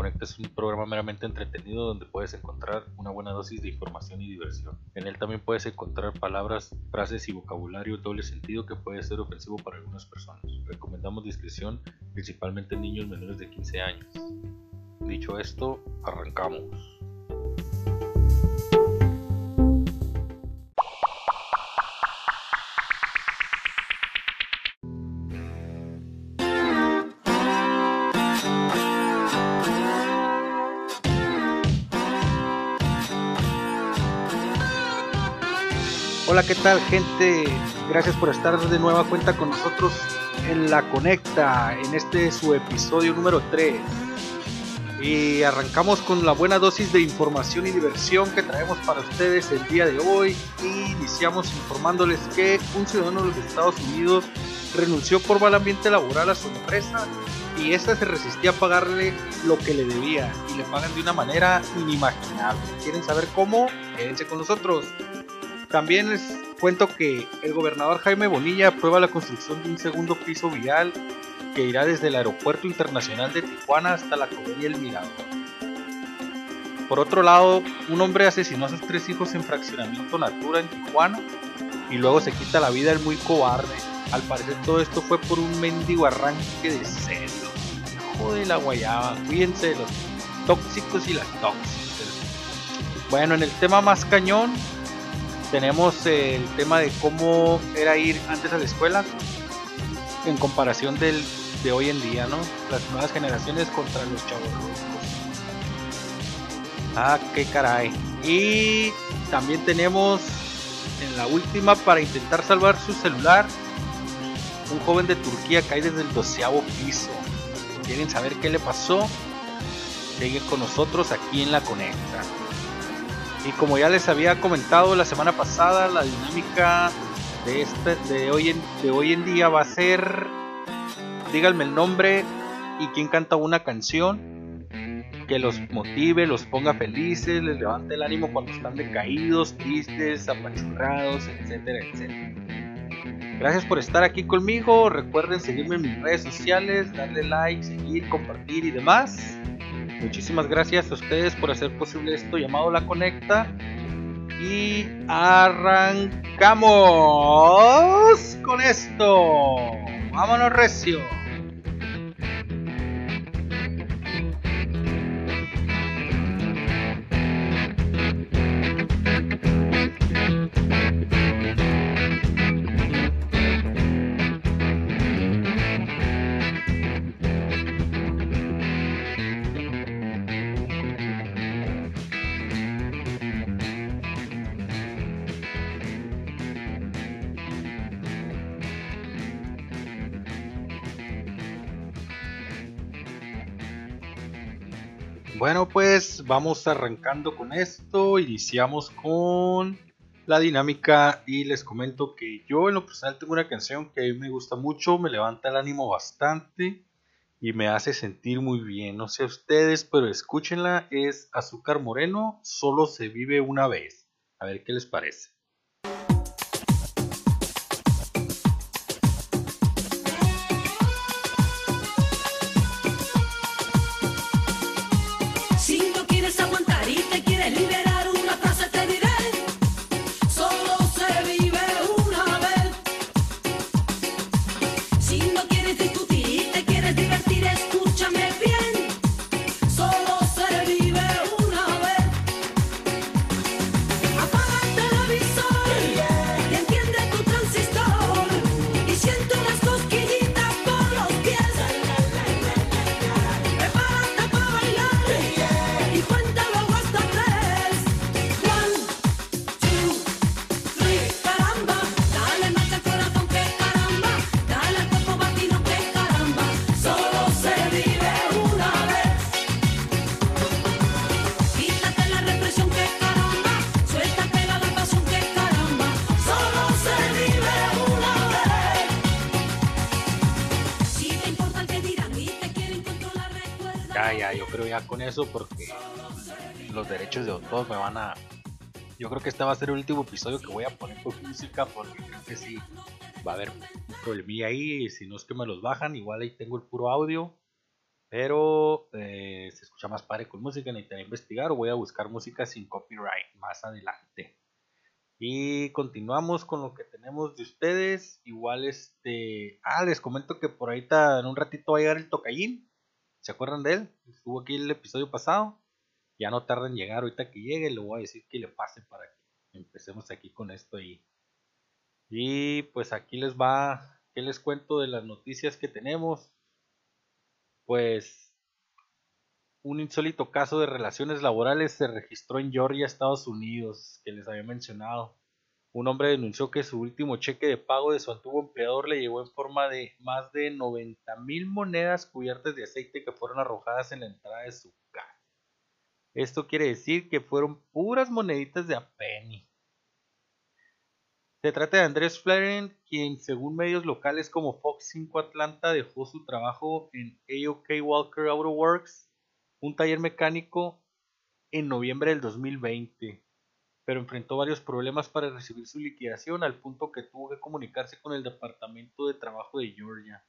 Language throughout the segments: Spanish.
Conecta es un programa meramente entretenido donde puedes encontrar una buena dosis de información y diversión. En él también puedes encontrar palabras, frases y vocabulario doble sentido que puede ser ofensivo para algunas personas. Recomendamos discreción principalmente en niños menores de 15 años. Dicho esto, arrancamos. Hola, ¿qué tal gente? Gracias por estar de nueva cuenta con nosotros en La Conecta, en este su episodio número 3. Y arrancamos con la buena dosis de información y diversión que traemos para ustedes el día de hoy. Y iniciamos informándoles que un ciudadano de los Estados Unidos renunció por mal ambiente laboral a su empresa y esta se resistía a pagarle lo que le debía y le pagan de una manera inimaginable. ¿Quieren saber cómo? Quédense con nosotros. También les cuento que el gobernador Jaime Bonilla aprueba la construcción de un segundo piso vial que irá desde el Aeropuerto Internacional de Tijuana hasta la Comedia El Mirador. Por otro lado, un hombre asesinó a sus tres hijos en fraccionamiento Natura en Tijuana y luego se quita la vida el muy cobarde. Al parecer todo esto fue por un mendigo arranque de celos. Joder la guayaba, cuídense de los tóxicos y las tóxicas. Bueno, en el tema más cañón, tenemos el tema de cómo era ir antes a la escuela en comparación del, de hoy en día, ¿no? Las nuevas generaciones contra los chavos. Ah, qué caray. Y también tenemos en la última para intentar salvar su celular. Un joven de Turquía cae desde el doceavo piso. ¿Quieren saber qué le pasó? Sigue con nosotros aquí en la Conecta. Y como ya les había comentado la semana pasada, la dinámica de, este, de, hoy, en, de hoy en día va a ser, díganme el nombre y quién canta una canción que los motive, los ponga felices, les levante el ánimo cuando están decaídos, tristes, apachurrados, etcétera, etcétera. Gracias por estar aquí conmigo. Recuerden seguirme en mis redes sociales, darle like, seguir, compartir y demás. Muchísimas gracias a ustedes por hacer posible esto llamado La Conecta. Y arrancamos con esto. Vámonos recio. Bueno, pues vamos arrancando con esto. Iniciamos con la dinámica y les comento que yo en lo personal tengo una canción que a mí me gusta mucho, me levanta el ánimo bastante y me hace sentir muy bien. No sé ustedes, pero escúchenla. Es Azúcar Moreno, solo se vive una vez. A ver qué les parece. Eso porque los derechos de autor me van a... Yo creo que este va a ser el último episodio que voy a poner por música porque creo que sí va a haber un problemilla ahí si no es que me los bajan, igual ahí tengo el puro audio. Pero eh, se escucha más padre con música, necesitaré investigar o voy a buscar música sin copyright más adelante. Y continuamos con lo que tenemos de ustedes. Igual este... Ah, les comento que por ahorita en un ratito va a llegar el tocallín. ¿Se acuerdan de él? Estuvo aquí el episodio pasado. Ya no tarda en llegar. Ahorita que llegue le voy a decir que le pase para que empecemos aquí con esto. Y, y pues aquí les va... ¿Qué les cuento de las noticias que tenemos? Pues un insólito caso de relaciones laborales se registró en Georgia, Estados Unidos, que les había mencionado. Un hombre denunció que su último cheque de pago de su antiguo empleador le llegó en forma de más de 90 mil monedas cubiertas de aceite que fueron arrojadas en la entrada de su casa. Esto quiere decir que fueron puras moneditas de a penny. Se trata de Andrés Flaren, quien según medios locales como Fox 5 Atlanta dejó su trabajo en AOK Walker Auto Works, un taller mecánico, en noviembre del 2020, pero enfrentó varios problemas para recibir su liquidación al punto que tuvo que comunicarse con el Departamento de Trabajo de Georgia.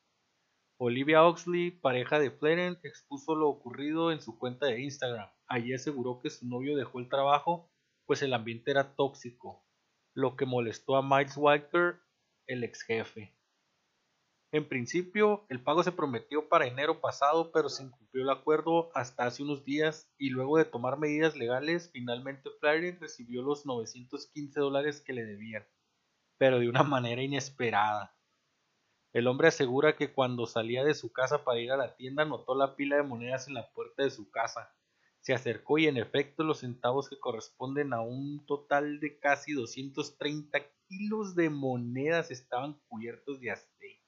Olivia Oxley, pareja de Flaren, expuso lo ocurrido en su cuenta de Instagram. Allí aseguró que su novio dejó el trabajo pues el ambiente era tóxico lo que molestó a Miles Walker, el ex jefe. En principio, el pago se prometió para enero pasado, pero se incumplió el acuerdo hasta hace unos días y luego de tomar medidas legales, finalmente Flyer recibió los 915 dólares que le debían, pero de una manera inesperada. El hombre asegura que cuando salía de su casa para ir a la tienda notó la pila de monedas en la puerta de su casa se acercó y en efecto los centavos que corresponden a un total de casi 230 kilos de monedas estaban cubiertos de aceite.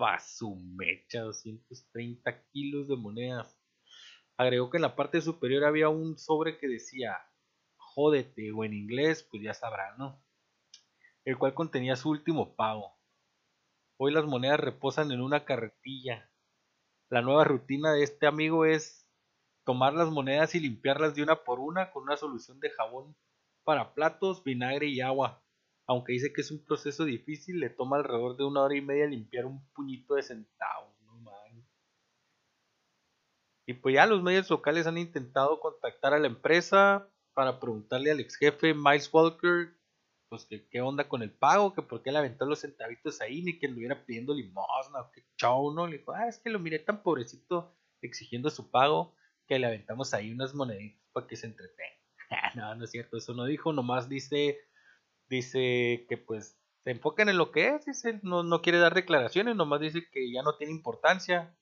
Pa' su mecha, 230 kilos de monedas. Agregó que en la parte superior había un sobre que decía jódete o en inglés, pues ya sabrán, ¿no? El cual contenía su último pago. Hoy las monedas reposan en una carretilla. La nueva rutina de este amigo es tomar las monedas y limpiarlas de una por una con una solución de jabón para platos, vinagre y agua. Aunque dice que es un proceso difícil, le toma alrededor de una hora y media limpiar un puñito de centavos. No Y pues ya los medios locales han intentado contactar a la empresa para preguntarle al ex jefe Miles Walker pues que qué onda con el pago, que por qué le aventó los centavitos ahí, ni que lo hubiera pidiendo limosna, que chau, ¿no? Le dijo, ah, es que lo miré tan pobrecito exigiendo su pago que le aventamos ahí unas moneditas para que se entretenga. no, no es cierto, eso no dijo, nomás dice, dice que pues se enfoquen en lo que es, dice, no, no quiere dar declaraciones, nomás dice que ya no tiene importancia,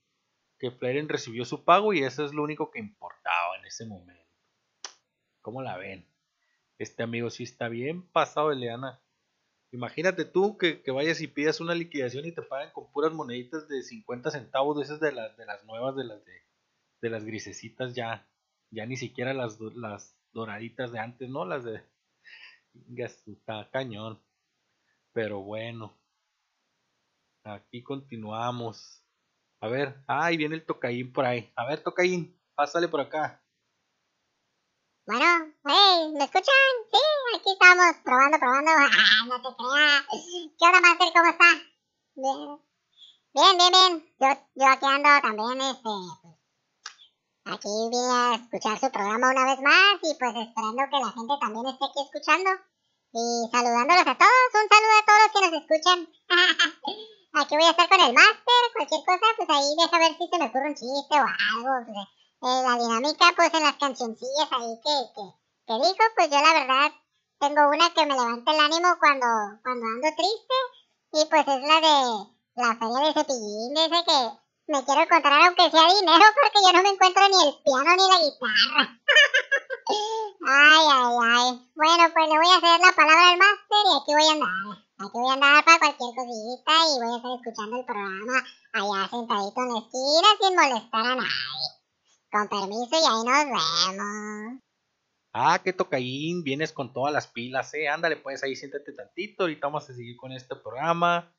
que Flaren recibió su pago y eso es lo único que importaba en ese momento. ¿Cómo la ven? Este amigo sí está bien pasado de leana. Imagínate tú que, vayas y pidas una liquidación y te pagan con puras moneditas de 50 centavos, de esas de las, de las nuevas, de las de de las grisecitas ya, ya ni siquiera las, las doraditas de antes, ¿no? Las de... Está cañón. Pero bueno. Aquí continuamos. A ver, ahí viene el tocaín por ahí. A ver, tocaín, pásale por acá. Bueno, hey, ¿me escuchan? Sí, aquí estamos probando, probando. Ah, no te creas. ¿Qué onda, Master? ¿Cómo está? Bien. Bien, bien, bien. Yo, yo aquí ando también, este, pues, Aquí vine a escuchar su programa una vez más y pues esperando que la gente también esté aquí escuchando. Y saludándolos a todos, un saludo a todos los que nos escuchan. aquí voy a estar con el máster, cualquier cosa, pues ahí deja ver si se me ocurre un chiste o algo. Pues, eh, la dinámica, pues en las cancioncillas ahí que, que, que dijo, pues yo la verdad tengo una que me levanta el ánimo cuando, cuando ando triste. Y pues es la de la feria de cepillín, ese que me quiero encontrar aunque sea dinero porque yo no me encuentro ni el piano ni la guitarra. ay, ay, ay. Bueno, pues le voy a hacer la palabra al máster y aquí voy a andar. Aquí voy a andar para cualquier cosita y voy a estar escuchando el programa allá sentadito en la esquina sin molestar a nadie. Con permiso y ahí nos vemos. Ah, qué tocaín, vienes con todas las pilas, eh. Ándale, pues ahí siéntate tantito. Ahorita vamos a seguir con este programa.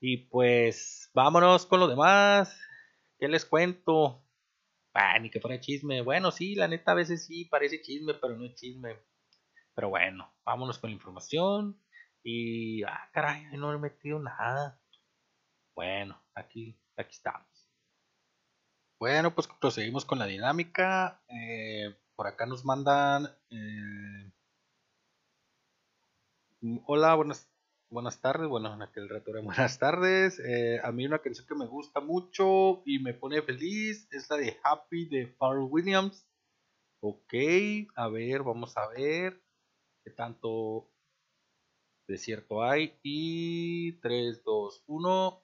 Y pues vámonos con lo demás. ¿Qué les cuento? Ah, ni que fuera chisme. Bueno, sí, la neta a veces sí parece chisme, pero no es chisme. Pero bueno, vámonos con la información. Y, ah, caray, no he metido nada. Bueno, aquí, aquí estamos. Bueno, pues proseguimos con la dinámica. Eh, por acá nos mandan. Eh, hola, buenas, buenas tardes. Bueno, en aquel rato era buenas tardes. Eh, a mí una canción que me gusta mucho y me pone feliz es la de Happy de Pharrell Williams. Ok, a ver, vamos a ver qué tanto desierto hay. Y 3, 2, 1.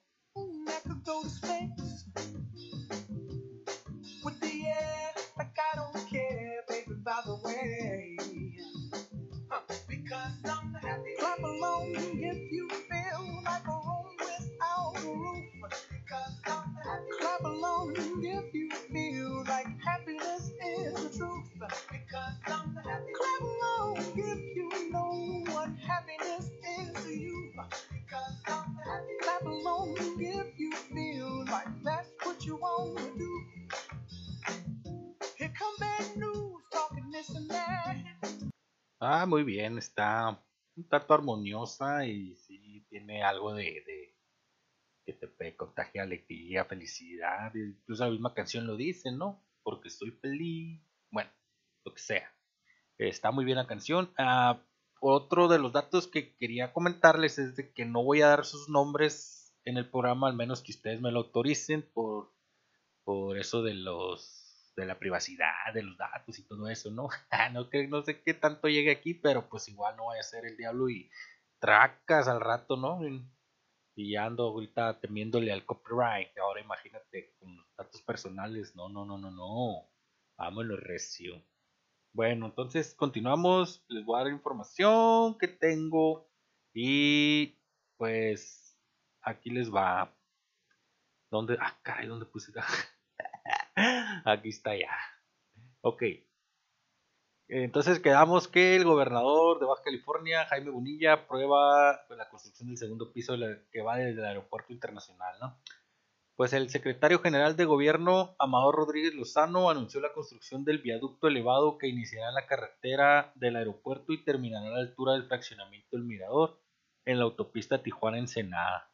Ah, muy bien, está un tanto armoniosa y sí tiene algo de, que te puede contagiar alegría, felicidad, incluso la misma canción lo dice, ¿no? Porque estoy feliz, bueno, lo que sea. Está muy bien la canción. Ah, otro de los datos que quería comentarles es de que no voy a dar sus nombres en el programa, al menos que ustedes me lo autoricen por, por eso de los de la privacidad, de los datos y todo eso, ¿no? no, que, no sé qué tanto llegue aquí, pero pues igual no voy a ser el diablo y tracas al rato, ¿no? Y ando ahorita temiéndole al copyright. Ahora imagínate con los datos personales. No, no, no, no, no. Vámonos recio. Bueno, entonces continuamos. Les voy a dar información que tengo. Y pues aquí les va. ¿Dónde? Ah, caray, ¿dónde puse? Aquí está ya. Ok. Entonces quedamos que el gobernador de Baja California, Jaime Bonilla, aprueba la construcción del segundo piso que va desde el aeropuerto internacional, ¿no? Pues el secretario general de gobierno, Amador Rodríguez Lozano, anunció la construcción del viaducto elevado que iniciará en la carretera del aeropuerto y terminará a la altura del fraccionamiento El Mirador, en la autopista Tijuana-Ensenada.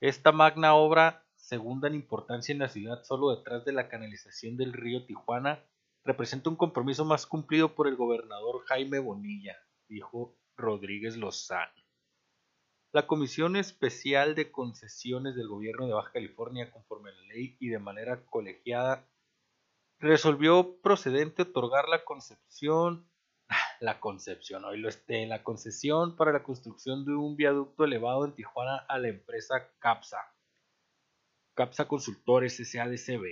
Esta magna obra segunda en importancia en la ciudad solo detrás de la canalización del río Tijuana, representa un compromiso más cumplido por el gobernador Jaime Bonilla, dijo Rodríguez Lozano. La Comisión Especial de Concesiones del Gobierno de Baja California, conforme a la ley y de manera colegiada, resolvió procedente otorgar la concepción, la concepción, hoy lo esté, la concesión para la construcción de un viaducto elevado en Tijuana a la empresa CAPSA CAPSA Consultores SADCB,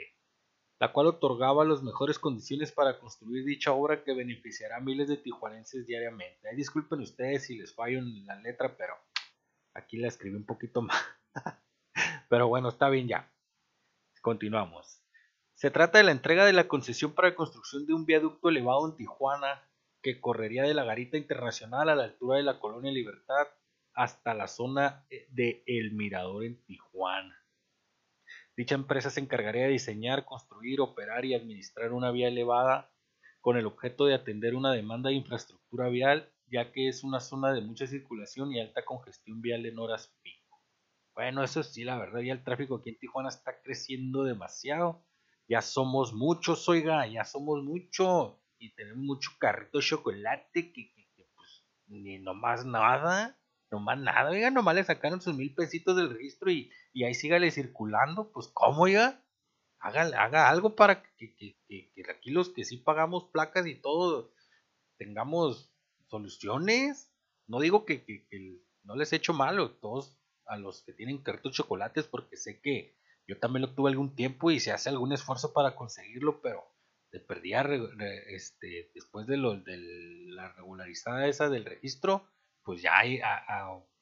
la cual otorgaba las mejores condiciones para construir dicha obra que beneficiará a miles de tijuanenses diariamente. disculpen ustedes si les fallo en la letra, pero aquí la escribí un poquito más. pero bueno, está bien ya. Continuamos. Se trata de la entrega de la concesión para la construcción de un viaducto elevado en Tijuana que correría de la Garita Internacional a la altura de la Colonia Libertad hasta la zona de El Mirador en Tijuana. Dicha empresa se encargaría de diseñar, construir, operar y administrar una vía elevada con el objeto de atender una demanda de infraestructura vial, ya que es una zona de mucha circulación y alta congestión vial en horas pico. Bueno, eso sí, la verdad, ya el tráfico aquí en Tijuana está creciendo demasiado. Ya somos muchos, oiga, ya somos muchos. Y tenemos mucho carrito de chocolate que, pues ni nomás nada más nada, oiga, nomás le sacaron sus mil pesitos del registro y, y ahí sígale circulando, pues ¿cómo, oiga? Haga, haga algo para que, que, aquí los que sí pagamos placas y todo tengamos soluciones. No digo que, no les he hecho malo, todos a los que tienen cartos chocolates, porque sé que yo también lo tuve algún tiempo y se hace algún esfuerzo para conseguirlo, pero de perdía este, después de, lo, de la regularizada esa del registro, pues ya hay,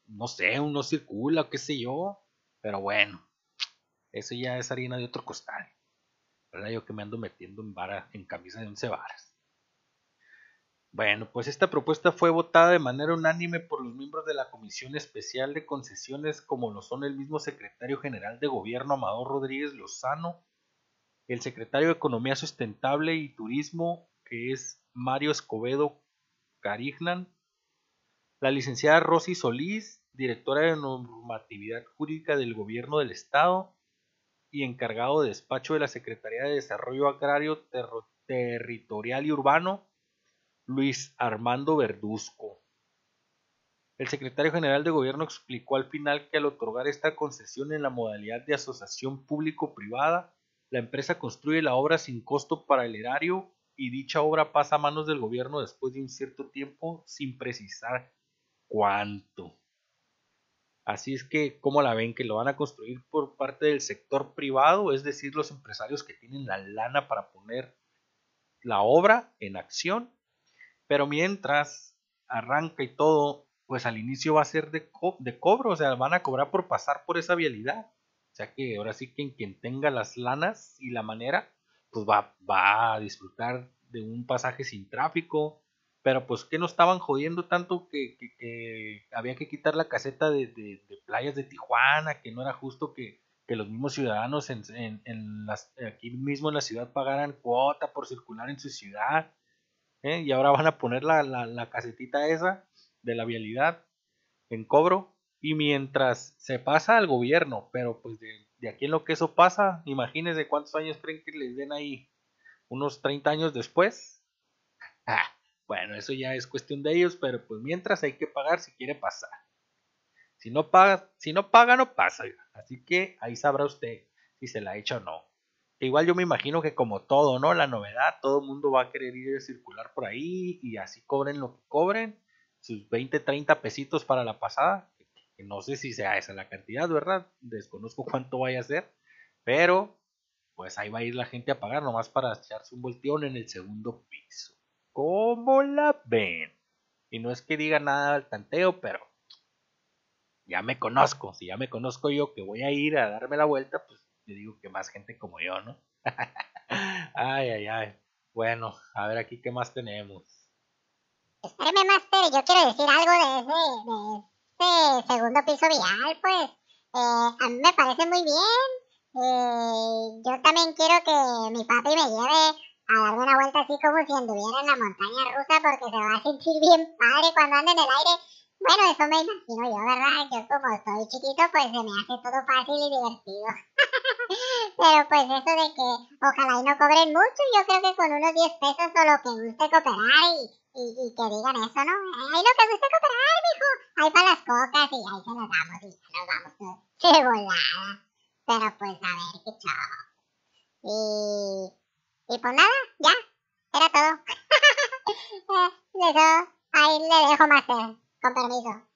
no sé, uno circula, qué sé yo, pero bueno, eso ya es harina de otro costal, ¿verdad? Yo que me ando metiendo en vara, en camisa de once varas. Bueno, pues esta propuesta fue votada de manera unánime por los miembros de la Comisión Especial de Concesiones, como lo son el mismo secretario general de Gobierno Amador Rodríguez Lozano, el secretario de Economía Sustentable y Turismo, que es Mario Escobedo Carignan, la licenciada Rosy Solís, directora de normatividad jurídica del Gobierno del Estado, y encargado de despacho de la Secretaría de Desarrollo Agrario Territorial y Urbano, Luis Armando Verduzco. El secretario general de gobierno explicó al final que al otorgar esta concesión en la modalidad de asociación público-privada, la empresa construye la obra sin costo para el erario y dicha obra pasa a manos del gobierno después de un cierto tiempo sin precisar cuánto. Así es que, ¿cómo la ven? Que lo van a construir por parte del sector privado, es decir, los empresarios que tienen la lana para poner la obra en acción. Pero mientras arranca y todo, pues al inicio va a ser de, cobro, o sea, van a cobrar por pasar por esa vialidad. O sea que ahora sí que quien tenga las lanas y la manera, pues va, va a disfrutar de un pasaje sin tráfico, pero pues que no estaban jodiendo tanto que, había que quitar la caseta de, playas de Tijuana, que no era justo que, los mismos ciudadanos en, las, aquí mismo en la ciudad pagaran cuota por circular en su ciudad. ¿eh? Y ahora van a poner la, la, casetita esa de la vialidad en cobro. Y mientras se pasa al gobierno, pero pues de, de aquí en lo que eso pasa, imagínense cuántos años creen que les den ahí. Unos 30 años después. Bueno, eso ya es cuestión de ellos, pero pues mientras hay que pagar si quiere pasar. Si no paga, si no paga, no pasa. Así que ahí sabrá usted si se la echa o no. igual yo me imagino que como todo, ¿no? La novedad, todo el mundo va a querer ir a circular por ahí y así cobren lo que cobren. Sus 20, 30 pesitos para la pasada. Que no sé si sea esa la cantidad, ¿verdad? Desconozco cuánto vaya a ser. Pero, pues ahí va a ir la gente a pagar nomás para echarse un volteón en el segundo piso. ¿Cómo la ven? Y no es que diga nada al tanteo, pero ya me conozco. Si ya me conozco yo que voy a ir a darme la vuelta, pues yo digo que más gente como yo, ¿no? ay, ay, ay. Bueno, a ver aquí qué más tenemos. Espérame, Master, yo quiero decir algo de ese, de ese segundo piso vial, pues. Eh, a mí me parece muy bien. Eh, yo también quiero que mi papi me lleve a darme una vuelta así como si anduviera en la montaña rusa porque se va a sentir bien padre cuando ande en el aire. Bueno, eso me imagino yo, ¿verdad? Yo como estoy chiquito, pues se me hace todo fácil y divertido. Pero pues eso de que ojalá y no cobren mucho, yo creo que con unos 10 pesos o lo que guste cooperar y, y, que digan eso, ¿no? Ahí lo que guste cooperar, mijo. Ahí para las cocas y ahí se nos damos y se nos damos de volada. Pero pues a ver qué chavo. Y y pues nada, ya, era todo. Eso, ahí le dejo más, con permiso.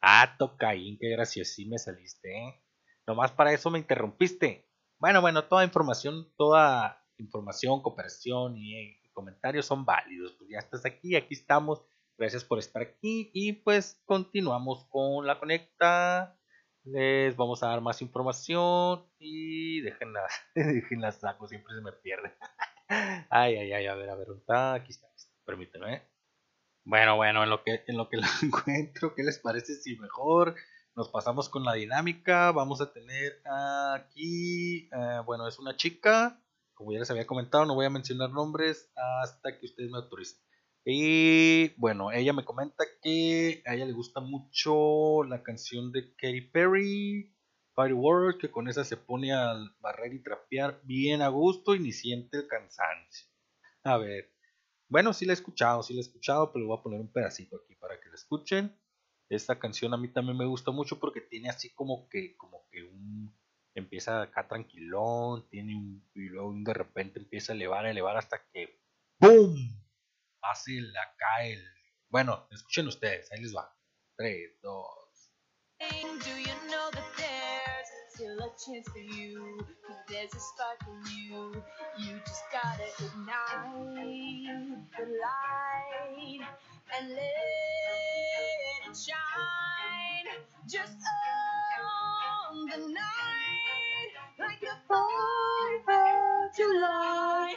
Ah, Tocaín, qué graciosín me saliste, ¿eh? Nomás para eso me interrumpiste. Bueno, bueno, toda información, toda información, cooperación y eh, comentarios son válidos. Pues ya estás aquí, aquí estamos. Gracias por estar aquí y pues continuamos con la conecta les vamos a dar más información y déjenla, déjenla saco, siempre se me pierde. ay, ay, ay, a ver, a ver, está, aquí está, permítanme. ¿eh? Bueno, bueno, en lo que en lo que la encuentro, ¿qué les parece si mejor nos pasamos con la dinámica? Vamos a tener aquí, eh, bueno, es una chica, como ya les había comentado, no voy a mencionar nombres hasta que ustedes me autoricen. Y bueno, ella me comenta que a ella le gusta mucho la canción de Katy Perry, Firework, que con esa se pone al barrer y trapear bien a gusto y ni siente el cansancio. A ver, bueno, sí la he escuchado, sí la he escuchado, pero voy a poner un pedacito aquí para que la escuchen. Esta canción a mí también me gusta mucho porque tiene así como que, como que un, empieza acá tranquilón, tiene un, y luego de repente empieza a elevar, a elevar hasta que ¡BOOM! Fácil acá el... Bueno, escuchen ustedes, ahí les va. 3, 2. Do you know that there's still a chance for you? There's a spark in you. You just gotta ignite the light and let it shine. Just on the night, like the 4th of July.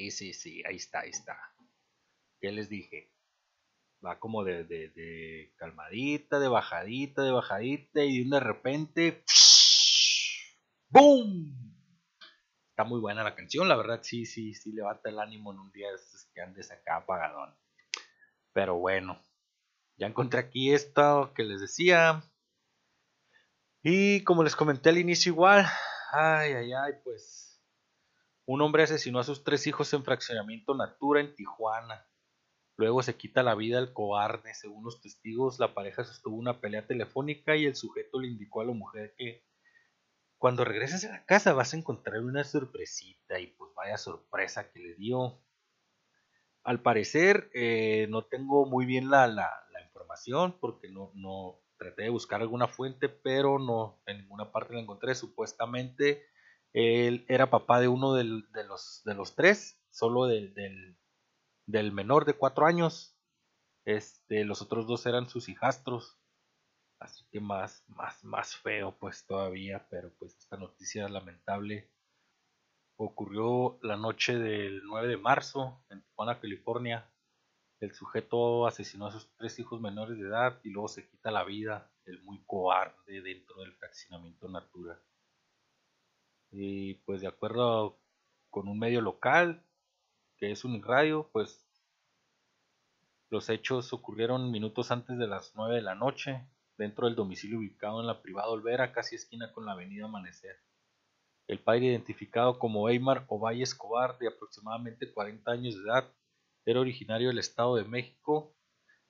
Sí, sí, sí, ahí está, ahí está. ¿Qué les dije? Va como de, de, calmadita, de bajadita, de bajadita y de repente... ¡Boom! Está muy buena la canción, la verdad sí, sí, sí levanta el ánimo en un día que andes acá apagadón. Pero bueno, ya encontré aquí esto que les decía. Y como les comenté al inicio igual, ay, ay, ay, pues un hombre asesinó a sus tres hijos en fraccionamiento Natura en Tijuana. Luego se quita la vida al cobarde. Según los testigos, la pareja sostuvo una pelea telefónica y el sujeto le indicó a la mujer que cuando regreses a la casa vas a encontrar una sorpresita y pues vaya sorpresa que le dio. Al parecer eh, no tengo muy bien la, la, información porque no, no traté de buscar alguna fuente, pero no en ninguna parte la encontré. Supuestamente él era papá de uno de, los, de los tres, solo del, del menor de cuatro años. Este, los otros dos eran sus hijastros. Así que más, más, más feo pues todavía, pero pues esta noticia lamentable ocurrió la noche del 9 de marzo en Tijuana, California. El sujeto asesinó a sus tres hijos menores de edad y luego se quita la vida, el muy cobarde dentro del fraccionamiento Natura. Y pues de acuerdo con un medio local, que es un radio, pues los hechos ocurrieron minutos antes de las 9 de la noche, dentro del domicilio ubicado en la privada Olvera, casi esquina con la avenida Amanecer. El padre identificado como Eymar Ovalle Escobar, de aproximadamente 40 años de edad, era originario del Estado de México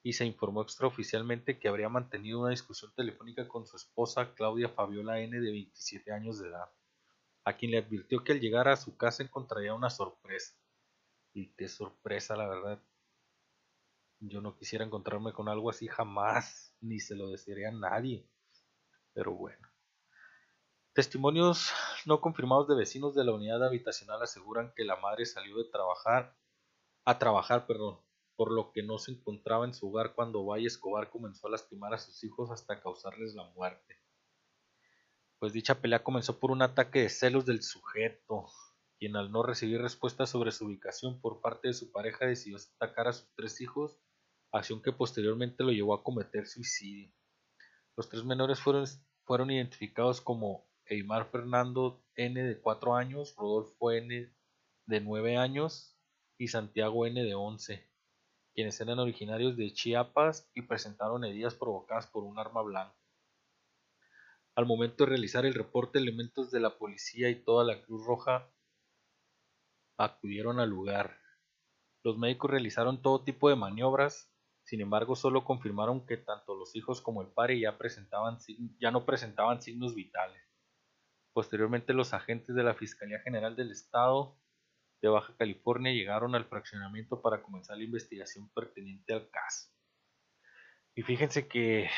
y se informó extraoficialmente que habría mantenido una discusión telefónica con su esposa Claudia Fabiola N de 27 años de edad, a quien le advirtió que al llegar a su casa encontraría una sorpresa. Y qué sorpresa, la verdad. Yo no quisiera encontrarme con algo así jamás, ni se lo desearía a nadie. Pero bueno. Testimonios no confirmados de vecinos de la unidad habitacional aseguran que la madre salió de trabajar a trabajar, perdón, por lo que no se encontraba en su hogar cuando Valle Escobar comenzó a lastimar a sus hijos hasta causarles la muerte. Pues dicha pelea comenzó por un ataque de celos del sujeto, quien al no recibir respuesta sobre su ubicación por parte de su pareja decidió atacar a sus tres hijos, acción que posteriormente lo llevó a cometer suicidio. Los tres menores fueron, fueron identificados como Eymar Fernando N de 4 años, Rodolfo N de 9 años y Santiago N de 11, quienes eran originarios de Chiapas y presentaron heridas provocadas por un arma blanca. Al momento de realizar el reporte, elementos de la policía y toda la Cruz Roja acudieron al lugar. Los médicos realizaron todo tipo de maniobras, sin embargo solo confirmaron que tanto los hijos como el padre ya, presentaban, ya no presentaban signos vitales. Posteriormente los agentes de la Fiscalía General del Estado de Baja California llegaron al fraccionamiento para comenzar la investigación pertinente al caso. Y fíjense que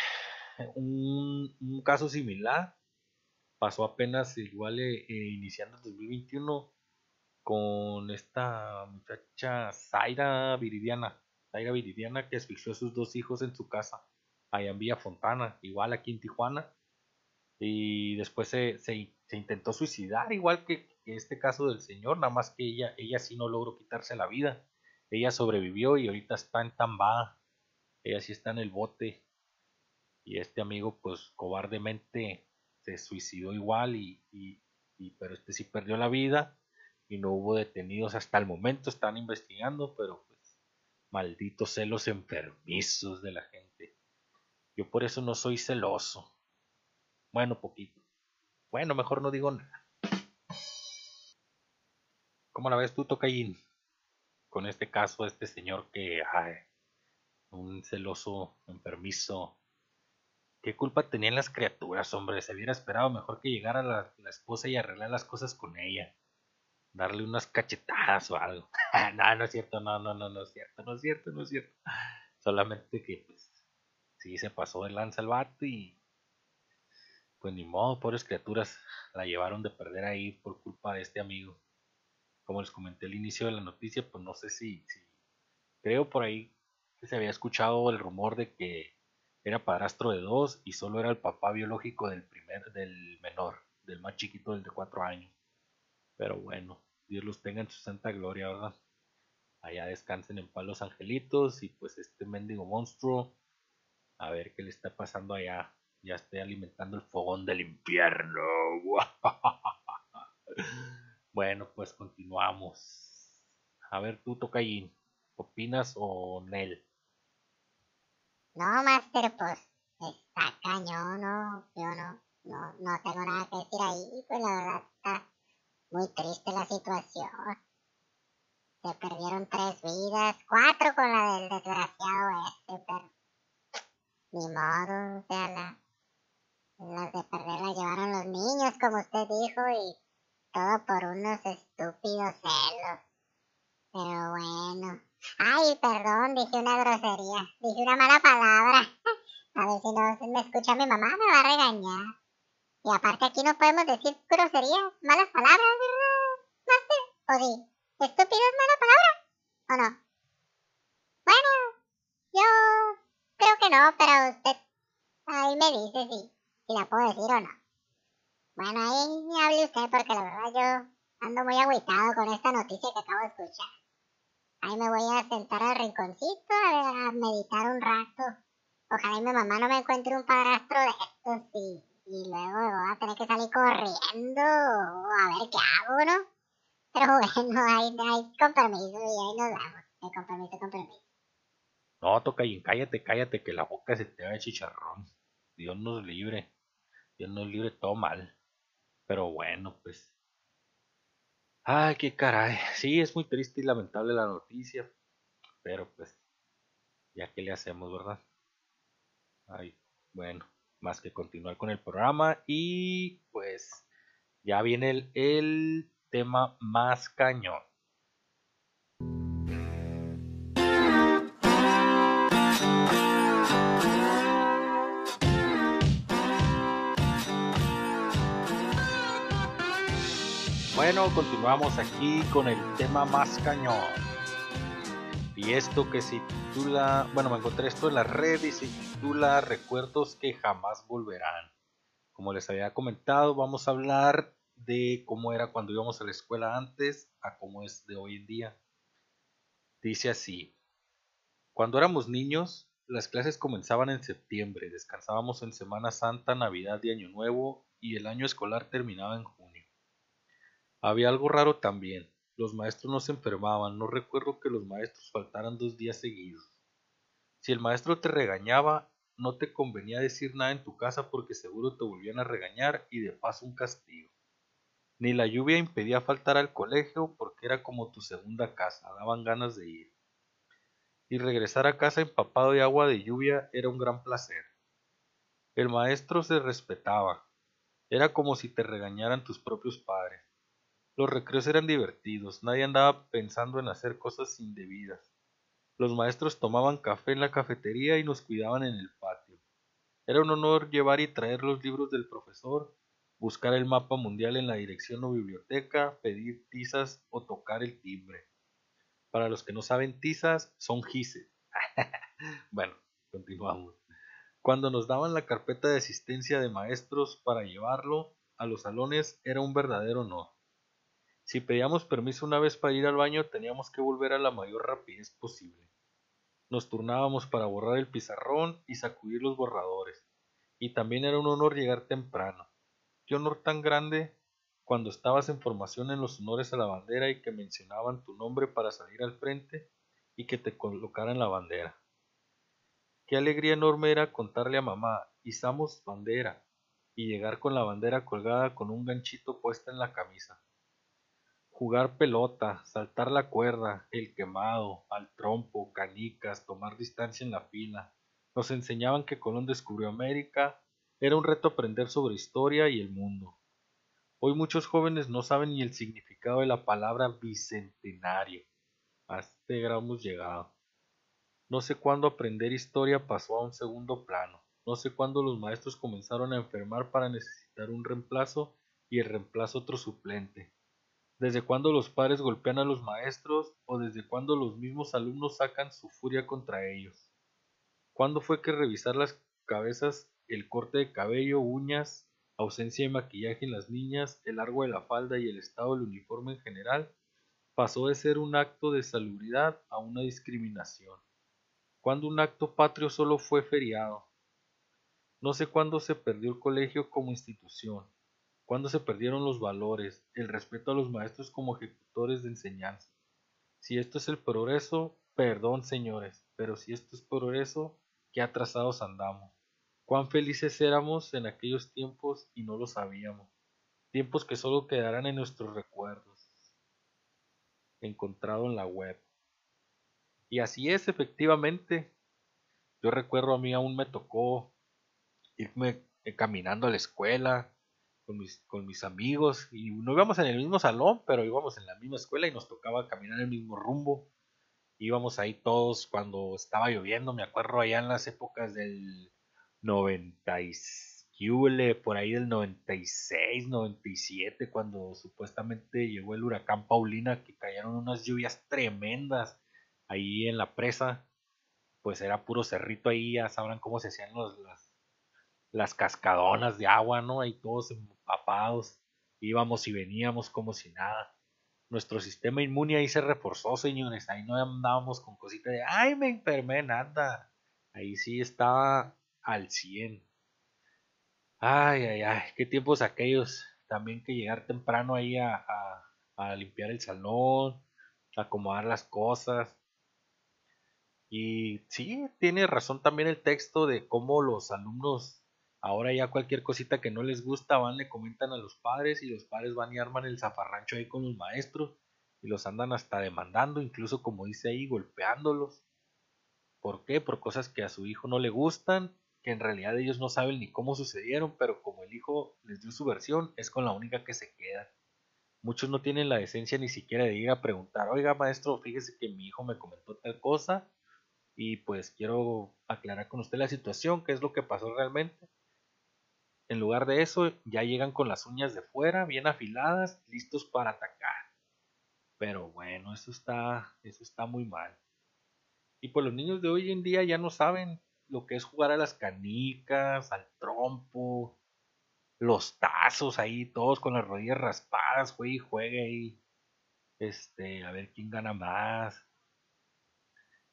un, caso similar pasó apenas igual eh, eh, iniciando el 2021 con esta muchacha Zaira Viridiana, Zaira Viridiana que asfixió a sus dos hijos en su casa, allá en Villa Fontana, igual aquí en Tijuana, y después se, se, intentó suicidar, igual que, este caso del señor, nada más que ella, ella sí no logró quitarse la vida, ella sobrevivió y ahorita está en Tamba, ella sí está en el bote, y este amigo pues cobardemente se suicidó igual y, y, y pero este sí perdió la vida y no hubo detenidos hasta el momento, están investigando, pero pues malditos celos enfermizos de la gente. Yo por eso no soy celoso. Bueno, poquito. Bueno, mejor no digo nada. ¿Cómo la ves tú, Tocayín? Con este caso, este señor que, ay, un celoso enfermizo. ¿Qué culpa tenían las criaturas, hombre? Se hubiera esperado mejor que llegara la, la esposa y arreglar las cosas con ella darle unas cachetadas o algo. no, no es cierto, no, no, no, no es cierto, no es cierto, no es cierto. Solamente que, pues, sí se pasó de lanza el vato y, pues ni modo, pobres criaturas, la llevaron de perder ahí por culpa de este amigo. Como les comenté al inicio de la noticia, pues no sé si, si creo por ahí que se había escuchado el rumor de que era padrastro de dos y solo era el papá biológico del primer, del menor, del más chiquito, del de cuatro años. Pero bueno, Dios los tenga en su santa gloria, ¿verdad? allá descansen en paz los angelitos y pues este mendigo monstruo, a ver qué le está pasando allá. Ya estoy alimentando el fogón del infierno. bueno, pues continuamos. A ver, tú, Tocayín, ¿opinas o Nel? No, Master, pues está cañón, no, yo no, no, no tengo nada que decir ahí, pues la verdad está muy triste la situación. Se perdieron tres vidas, cuatro con la del desgraciado este, pero ni modo, o sea, la, las de perder las llevaron los niños, como usted dijo, y todo por unos estúpidos celos. Pero bueno. Ay, perdón, dije una grosería, dije una mala palabra. A ver si no me escucha mi mamá, me va a regañar. Y aparte aquí no podemos decir groserías, malas palabras, ¿verdad? Sé, o sí. ¿Estúpido es mala palabra? ¿O no? Bueno, yo creo que no, pero usted ahí me dice si, si la puedo decir o no. Bueno, ahí hable usted porque la verdad yo ando muy agüitado con esta noticia que acabo de escuchar. Ahí me voy a sentar al rinconcito a, meditar un rato. Ojalá mi mamá no me encuentre un padrastro de estos y, y luego voy a tener que salir corriendo a ver qué hago, ¿no? Pero bueno, ahí, ahí permiso y ahí nos vamos. Eh, con permiso, con permiso. No, Tocayin, cállate, cállate, que la boca se te va de chicharrón. Dios nos libre. Dios nos libre todo mal. Pero bueno, pues. Ay, qué caray. Sí, es muy triste y lamentable la noticia. Pero pues, ya que le hacemos, ¿verdad? Ay, bueno, más que continuar con el programa. Y pues, ya viene el, el tema más cañón. Bueno, continuamos aquí con el tema más cañón. Y esto que se titula, bueno, me encontré esto en la red y se titula Recuerdos que jamás volverán. Como les había comentado, vamos a hablar de cómo era cuando íbamos a la escuela antes a cómo es de hoy en día. Dice así, cuando éramos niños, las clases comenzaban en septiembre, descansábamos en Semana Santa, Navidad y Año Nuevo y el año escolar terminaba en junio. Había algo raro también, los maestros no se enfermaban, no recuerdo que los maestros faltaran dos días seguidos. Si el maestro te regañaba, no te convenía decir nada en tu casa porque seguro te volvían a regañar y de paso un castigo. Ni la lluvia impedía faltar al colegio porque era como tu segunda casa, daban ganas de ir. Y regresar a casa empapado de agua de lluvia era un gran placer. El maestro se respetaba. Era como si te regañaran tus propios padres. Los recreos eran divertidos, nadie andaba pensando en hacer cosas indebidas. Los maestros tomaban café en la cafetería y nos cuidaban en el patio. Era un honor llevar y traer los libros del profesor buscar el mapa mundial en la dirección o biblioteca, pedir tizas o tocar el timbre. Para los que no saben, tizas son gises. bueno, continuamos. Cuando nos daban la carpeta de asistencia de maestros para llevarlo a los salones era un verdadero honor. Si pedíamos permiso una vez para ir al baño teníamos que volver a la mayor rapidez posible. Nos turnábamos para borrar el pizarrón y sacudir los borradores. Y también era un honor llegar temprano qué honor tan grande cuando estabas en formación en los honores a la bandera y que mencionaban tu nombre para salir al frente y que te colocaran la bandera. Qué alegría enorme era contarle a mamá, izamos bandera, y llegar con la bandera colgada con un ganchito puesta en la camisa. Jugar pelota, saltar la cuerda, el quemado, al trompo, canicas, tomar distancia en la fila. Nos enseñaban que Colón descubrió América era un reto aprender sobre historia y el mundo. Hoy muchos jóvenes no saben ni el significado de la palabra bicentenario. A este hemos llegado. No sé cuándo aprender historia pasó a un segundo plano. No sé cuándo los maestros comenzaron a enfermar para necesitar un reemplazo y el reemplazo otro suplente. Desde cuándo los padres golpean a los maestros o desde cuándo los mismos alumnos sacan su furia contra ellos. ¿Cuándo fue que revisar las cabezas el corte de cabello, uñas, ausencia de maquillaje en las niñas, el largo de la falda y el estado del uniforme en general pasó de ser un acto de salubridad a una discriminación, cuando un acto patrio solo fue feriado. No sé cuándo se perdió el colegio como institución, cuándo se perdieron los valores, el respeto a los maestros como ejecutores de enseñanza. Si esto es el progreso, perdón señores, pero si esto es progreso, qué atrasados andamos. Cuán felices éramos en aquellos tiempos y no lo sabíamos. Tiempos que solo quedarán en nuestros recuerdos encontrado en la web. Y así es, efectivamente. Yo recuerdo a mí aún me tocó irme caminando a la escuela con mis, amigos y no íbamos en el mismo salón, pero íbamos en la misma escuela y nos tocaba caminar el mismo rumbo. Íbamos ahí todos cuando estaba lloviendo, me acuerdo allá en las épocas del 96 por ahí del 96, 97, cuando supuestamente llegó el huracán Paulina, que cayeron unas lluvias tremendas ahí en la presa, pues era puro cerrito ahí, ya sabrán cómo se hacían los, las, las cascadonas de agua, ¿no? Ahí todos empapados, íbamos y veníamos como si nada. Nuestro sistema inmune ahí se reforzó, señores, ahí no andábamos con cositas de, ay, me enfermé, nada. Ahí sí estaba al 100. Ay, ay, ay, qué tiempos aquellos. También que llegar temprano ahí a, a, limpiar el salón, acomodar las cosas. Y sí, tiene razón también el texto de cómo los alumnos ahora ya cualquier cosita que no les gusta van, le comentan a los padres y los padres van y arman el zafarrancho ahí con los maestros y los andan hasta demandando, incluso como dice ahí, golpeándolos. ¿Por qué? Por cosas que a su hijo no le gustan que en realidad ellos no saben ni cómo sucedieron, pero como el hijo les dio su versión, es con la única que se queda. Muchos no tienen la decencia ni siquiera de ir a preguntar, oiga maestro, fíjese que mi hijo me comentó tal cosa y pues quiero aclarar con usted la situación, qué es lo que pasó realmente. En lugar de eso, ya llegan con las uñas de fuera, bien afiladas, listos para atacar. Pero bueno, eso está, eso está muy mal. Y pues los niños de hoy en día ya no saben lo que es jugar a las canicas, al trompo, los tazos ahí, todos con las rodillas raspadas, juegue y juegue ahí. Este, a ver quién gana más.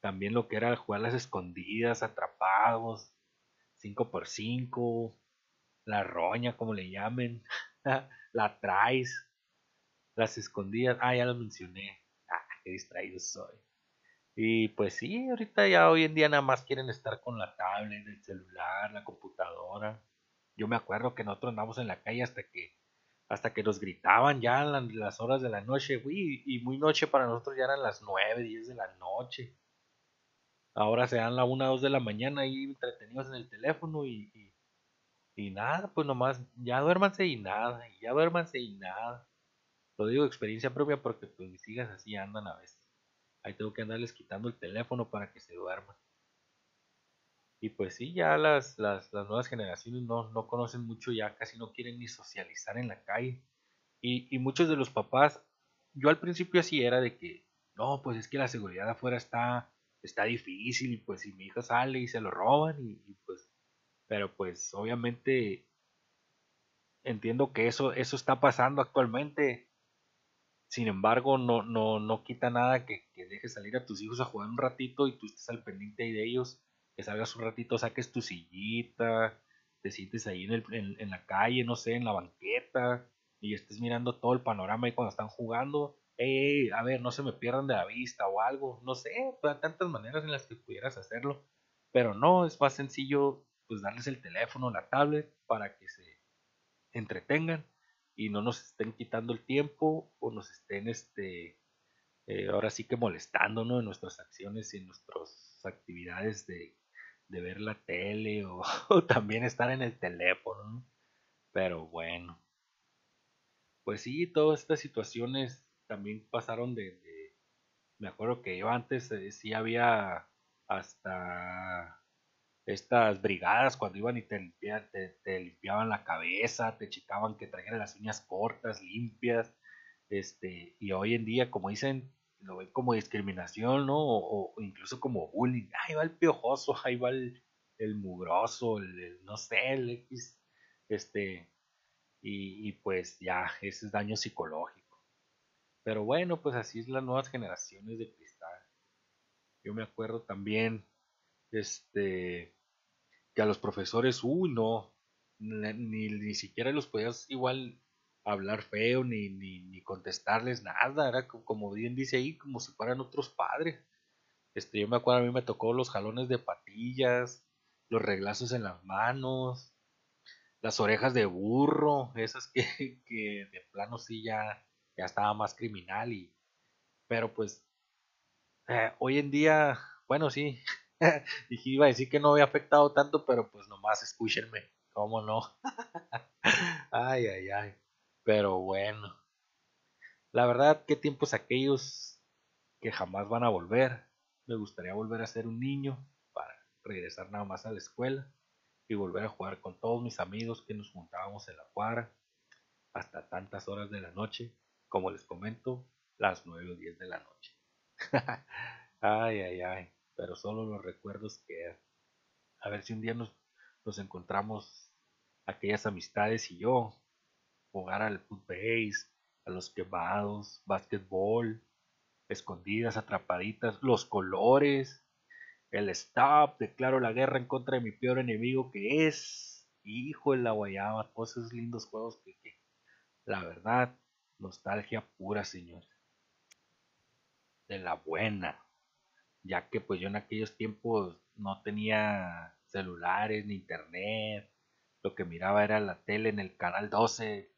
También lo que era jugar las escondidas, atrapados, 5 por 5 la roña, como le llamen, la traes, las escondidas, ah, ya lo mencioné, ah, qué distraído soy. Y pues sí, ahorita ya hoy en día nada más quieren estar con la tablet, el celular, la computadora. Yo me acuerdo que nosotros andamos en la calle hasta que hasta que nos gritaban ya en las horas de la noche, y muy noche para nosotros ya eran las 9, 10 de la noche. Ahora se dan la 1, 2 de la mañana ahí entretenidos en el teléfono y, y nada, pues nomás, ya duérmanse y nada, ya duérmanse y nada. Lo digo experiencia propia porque pues mis hijas así andan a veces. Ahí tengo que andarles quitando el teléfono para que se duerman. Y pues sí, ya las, las, nuevas generaciones no, no, conocen mucho, ya casi no quieren ni socializar en la calle. Y, y, muchos de los papás, yo al principio así era de que, no, pues es que la seguridad afuera está, está difícil y pues si mi hija sale y se lo roban y, y pues, pero pues obviamente entiendo que eso, eso está pasando actualmente. Sin embargo, no, no, no quita nada que, que, dejes salir a tus hijos a jugar un ratito y tú estés al pendiente de ellos, que salgas un ratito, saques tu sillita, te sientes ahí en, el, en, la calle, no sé, en la banqueta, y estés mirando todo el panorama y cuando están jugando, hey, a ver, no se me pierdan de la vista o algo, no sé, tantas maneras en las que pudieras hacerlo, pero no, es más sencillo pues darles el teléfono, la tablet, para que se entretengan y no nos estén quitando el tiempo o nos estén este eh, ahora sí que molestando en nuestras acciones y en nuestras actividades de, ver la tele o, también estar en el teléfono pero bueno. Pues sí todas estas situaciones también pasaron de, me acuerdo que yo antes eh, sí había hasta estas brigadas cuando iban y te, limpiaban la cabeza, te checaban que trajeran las uñas cortas, limpias, este, y hoy en día, como dicen, lo ven como discriminación, ¿no? O, incluso como bullying, ahí va el piojoso, ahí va el, mugroso, el, no sé, el X, este, y, y pues ya, ese es daño psicológico. Pero bueno, pues así es las nuevas generaciones de cristal. Yo me acuerdo también, este, a los profesores, uy, no, ni, ni siquiera los podías igual hablar feo ni, ni, ni, contestarles nada, era como bien dice ahí, como si fueran otros padres. Este, yo me acuerdo, a mí me tocó los jalones de patillas, los reglazos en las manos, las orejas de burro, esas que, que de plano sí ya, ya estaba más criminal y, pero pues, eh, hoy en día, bueno, sí, y iba a decir que no había afectado tanto, pero pues nomás escúchenme, cómo no. ay, ay, ay. Pero bueno. La verdad, qué tiempos aquellos que jamás van a volver. Me gustaría volver a ser un niño para regresar nada más a la escuela y volver a jugar con todos mis amigos que nos juntábamos en la cuadra hasta tantas horas de la noche, como les comento, las 9 o 10 de la noche. ay, ay, ay, pero solo los recuerdos que A ver si un día nos, nos encontramos aquellas amistades y yo jugar al footbase, a los quemados, básquetbol, escondidas, atrapaditas, los colores, el stop, declaro la guerra en contra de mi peor enemigo que es, hijo de la guayaba, todos esos lindos juegos que, que la verdad, nostalgia pura, señor. De la buena, ya que pues yo en aquellos tiempos no tenía celulares ni internet, lo que miraba era la tele en el canal 12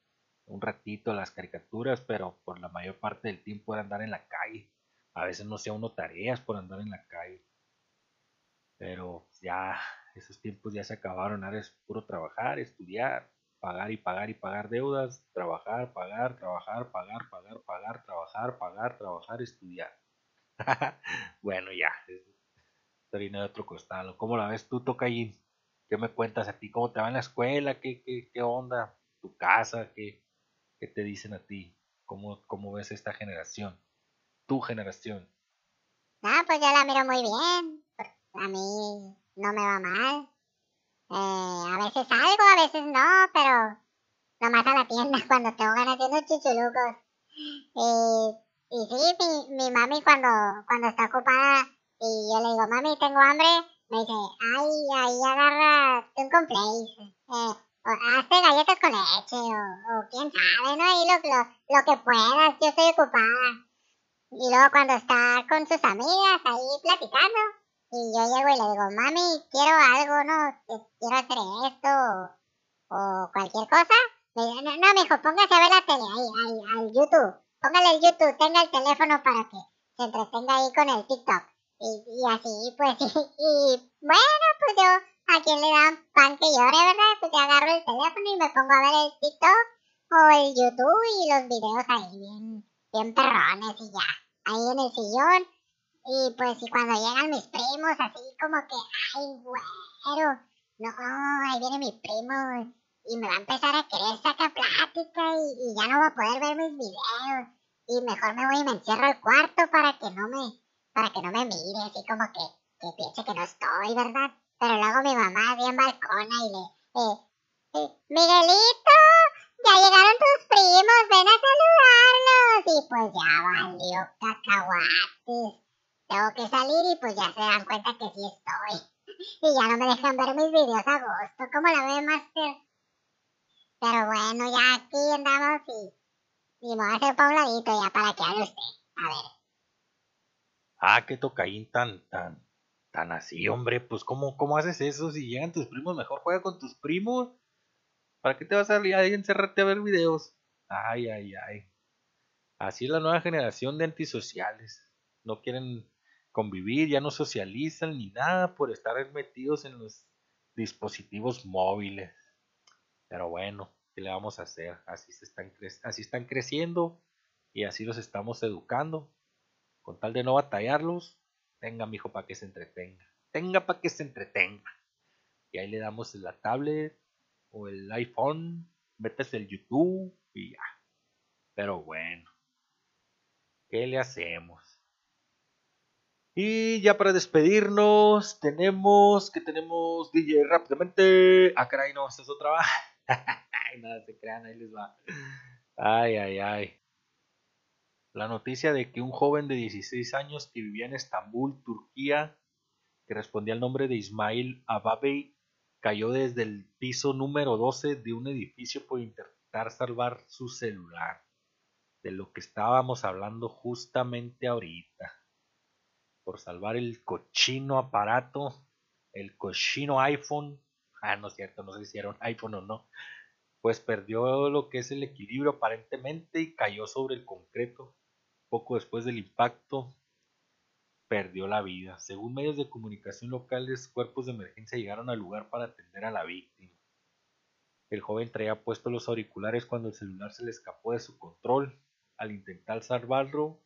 un ratito las caricaturas, pero por la mayor parte del tiempo era andar en la calle. A veces no hacía uno tareas por andar en la calle. Pero ya esos tiempos ya se acabaron. Ahora es puro trabajar, estudiar, pagar y pagar y pagar deudas, trabajar, pagar, trabajar, pagar, pagar, pagar, trabajar, pagar, trabajar, estudiar. bueno, ya. Harina de otro costal. ¿Cómo la ves tú, Tocayín? ¿Qué me cuentas a ti? ¿Cómo te va en la escuela? ¿Qué, qué, qué onda? ¿Tu casa? ¿Qué, ¿Qué te dicen a ti? ¿Cómo, cómo ves esta generación? Tu generación. Ah, pues yo la miro muy bien. A mí no me va mal. Eh, a veces salgo, a veces no, pero nomás a la tienda cuando tengo ganas de unos chichulucos. Y sí, mi, mi mami cuando, cuando está ocupada y yo le digo, mami, tengo hambre, me dice, ay, ahí agarra un complex. Eh, hazte galletas con leche o, o, quién sabe, ¿no? Ahí lo, lo, lo, que puedas, yo estoy ocupada. Y luego cuando está con sus amigas ahí platicando, y yo llego y le digo, mami, quiero algo, ¿no? Quiero hacer esto o, o cualquier cosa. Me dice, no, no, mijo, póngase a ver la tele ahí, al YouTube. Póngale el YouTube, tenga el teléfono para que se entretenga ahí con el TikTok. Y, así, pues, y, bueno, pues yo a quien le dan pan que llore, ¿verdad? Pues ya agarro el teléfono y me pongo a ver el TikTok o el YouTube y los videos ahí bien, bien perrones y ya, ahí en el sillón. Y pues y cuando llegan mis primos, así como que, ay, güero, no, ahí viene mi primo y me va a empezar a querer sacar plática y, ya no voy a poder ver mis videos. Y mejor me voy y me encierro al cuarto para que no me, para que no me mire, así como que, que piense que no estoy, ¿verdad? Pero luego mi mamá bien balcona y le... Eh, eh, Miguelito, ya llegaron tus primos, ven a saludarlos. Y pues ya valió cacahuates. Tengo que salir y pues ya se dan cuenta que sí estoy. Y ya no me dejan ver mis videos a gusto. ¿Cómo la ve, Master? Pero bueno, ya aquí andamos y, y voy a hacer para un ladito ya para que hable usted. A ver. Ah, qué tocaín tan, tan, Tan así, hombre, pues ¿cómo, ¿cómo haces eso? Si llegan tus primos, mejor juega con tus primos. ¿Para qué te vas a salir ahí encerrarte a ver videos? Ay, ay, ay. Así es la nueva generación de antisociales. No quieren convivir, ya no socializan ni nada por estar metidos en los dispositivos móviles. Pero bueno, ¿qué le vamos a hacer? Así, están, así están creciendo y así los estamos educando. Con tal de no batallarlos, Tenga, mijo, para que se entretenga. Tenga para que se entretenga. Y ahí le damos la tablet o el iPhone, metes el YouTube y ya. Pero bueno, ¿qué le hacemos? Y ya para despedirnos, tenemos que tenemos DJ rápidamente. Ah, caray, no, es otra. nada se crean, ahí les va. Ay, ay, ay. la noticia de que un joven de 16 años que vivía en Estambul, Turquía, que respondía al nombre de Ismail Ababey, cayó desde el piso número 12 de un edificio por intentar salvar su celular, de lo que estábamos hablando justamente ahorita, por salvar el cochino aparato, el cochino iPhone, ah, no es cierto, no sé si era un iPhone o no, pues perdió lo que es el equilibrio aparentemente y cayó sobre el concreto poco después del impacto, perdió la vida. Según medios de comunicación locales, cuerpos de emergencia llegaron al lugar para atender a la víctima. El joven traía puestos los auriculares cuando el celular se le escapó de su control. Al intentar salvarlo,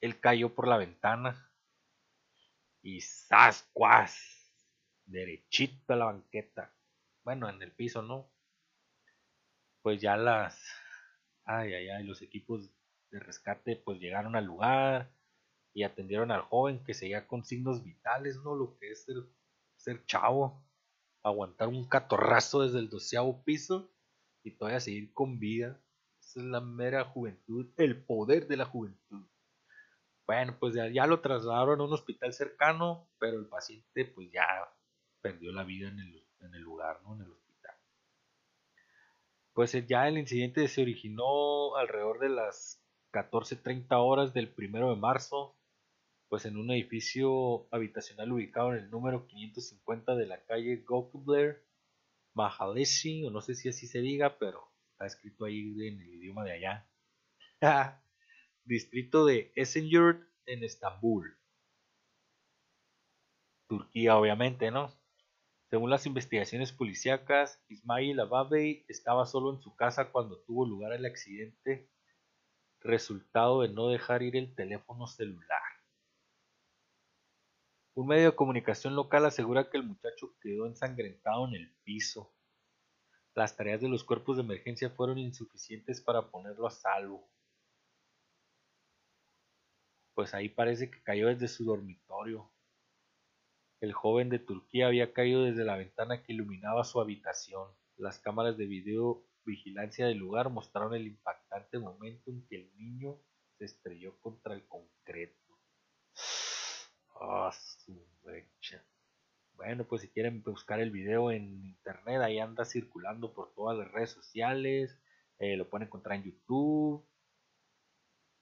él cayó por la ventana y ¡zascuas! Derechito a la banqueta. Bueno, en el piso, ¿no? Pues ya las... Ay, ay, ay, los equipos de rescate pues llegaron al lugar y atendieron al joven que seguía con signos vitales, ¿no? Lo que es ser, chavo, aguantar un catorrazo desde el doceavo piso y todavía seguir con vida. Esa es la mera juventud, el poder de la juventud. Bueno, pues ya, lo trasladaron a un hospital cercano, pero el paciente pues ya perdió la vida en el, en el lugar, ¿no? En el hospital. Pues ya el incidente se originó alrededor de las 14.30 horas del 1 de marzo, pues en un edificio habitacional ubicado en el número 550 de la calle Gokubler, Mahaleshi, o no sé si así se diga, pero está escrito ahí en el idioma de allá. Distrito de Esenyurt en Estambul. Turquía, obviamente, ¿no? Según las investigaciones policíacas, Ismail Ababey estaba solo en su casa cuando tuvo lugar el accidente resultado de no dejar ir el teléfono celular. Un medio de comunicación local asegura que el muchacho quedó ensangrentado en el piso. Las tareas de los cuerpos de emergencia fueron insuficientes para ponerlo a salvo. Pues ahí parece que cayó desde su dormitorio. El joven de Turquía había caído desde la ventana que iluminaba su habitación. Las cámaras de video vigilancia del lugar mostraron el impactante momento en que el niño se estrelló contra el concreto. Ah, bueno, pues si quieren buscar el video en internet, ahí anda circulando por todas las redes sociales. Eh, lo pueden encontrar en YouTube.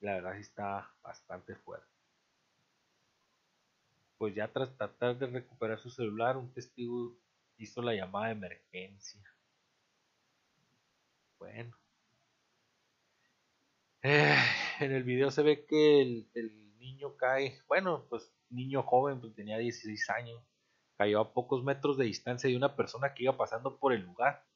La verdad sí está bastante fuerte. Pues ya tras tratar de recuperar su celular, un testigo hizo la llamada de emergencia. Bueno. Eh, en el video se ve que el, niño cae, bueno, pues niño joven, pues tenía 16 años, cayó a pocos metros de distancia de una persona que iba pasando por el lugar.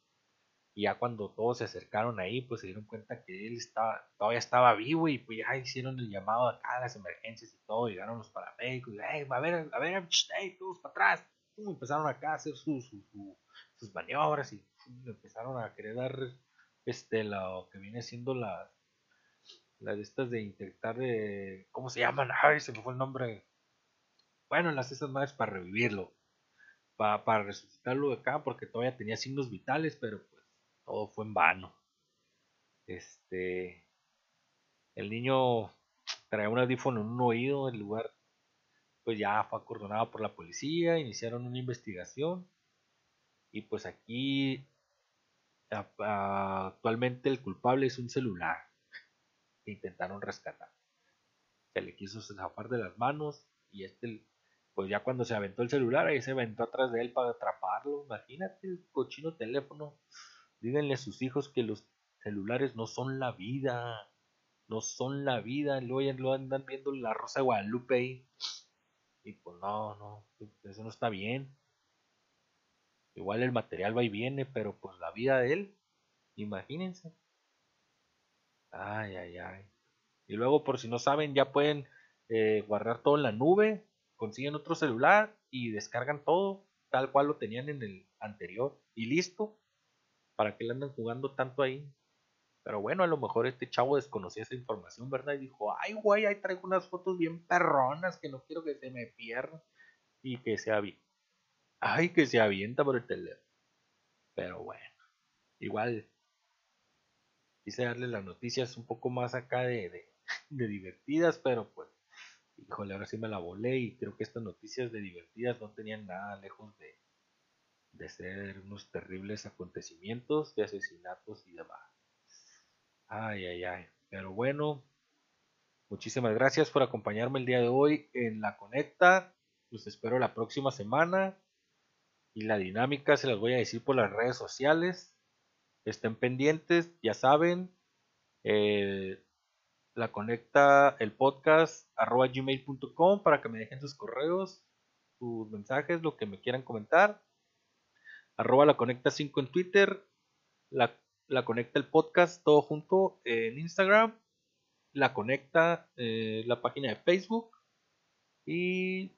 Y ya cuando todos se acercaron ahí, pues se dieron cuenta que él estaba, todavía estaba vivo y pues ya hicieron el llamado acá a las emergencias y todo, llegaron los paramédicos, y, a ver, a ver, todos para atrás. empezaron acá a hacer sus maniobras y empezaron a querer dar este, lo que viene siendo las, las estas de intentar de, ¿cómo se llaman? Ay, se me fue el nombre. Bueno, las esas madres para revivirlo, para, para resucitarlo acá, porque todavía tenía signos vitales, pero todo fue en vano. Este, el niño traía un audífono en un oído, el lugar pues ya fue acordonado por la policía, iniciaron una investigación y pues aquí actualmente el culpable es un celular que intentaron rescatar. Se le quiso zafar de las manos y este, pues ya cuando se aventó el celular, ahí se aventó atrás de él para atraparlo. Imagínate el cochino teléfono. Díganle a sus hijos que los celulares no son la vida. No son la vida. Luego lo andan viendo la Rosa de Guadalupe ahí. Y pues no, no, eso no está bien. Igual el material va y viene, pero pues la vida de él, imagínense. Ay, ay, ay. Y luego, por si no saben, ya pueden eh, guardar todo en la nube, consiguen otro celular y descargan todo tal cual lo tenían en el anterior. Y listo. ¿Para que le andan jugando tanto ahí? Pero bueno, a lo mejor este chavo desconocía esa información, ¿verdad? Y dijo, ay, güey, ahí traigo unas fotos bien perronas que no quiero que se me pierdan y que sea bien. Ay, que se avienta por el teléfono. Pero bueno, igual quise darle las noticias un poco más acá de, de divertidas, pero pues, híjole, ahora sí me la volé y creo que estas noticias de divertidas no tenían nada lejos de, de ser unos terribles acontecimientos de asesinatos y demás. Ay, ay, ay. Pero bueno, muchísimas gracias por acompañarme el día de hoy en la Conecta. Los espero la próxima semana. Y la dinámica se las voy a decir por las redes sociales. Estén pendientes, ya saben. La conecta el podcast arroba gmail.com para que me dejen sus correos, sus mensajes, lo que me quieran comentar. Arroba la conecta 5 en Twitter. La, la conecta el podcast todo junto en Instagram. La conecta eh, la página de Facebook. Y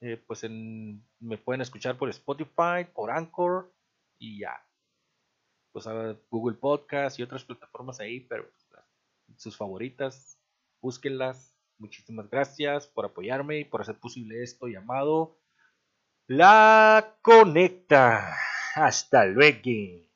eh, pues en, me pueden escuchar por Spotify, por Anchor y ya. Pues a Google Podcast y otras plataformas ahí, pero sus favoritas, búsquenlas. Muchísimas gracias por apoyarme y por hacer posible esto llamado La Conecta. Hasta luego.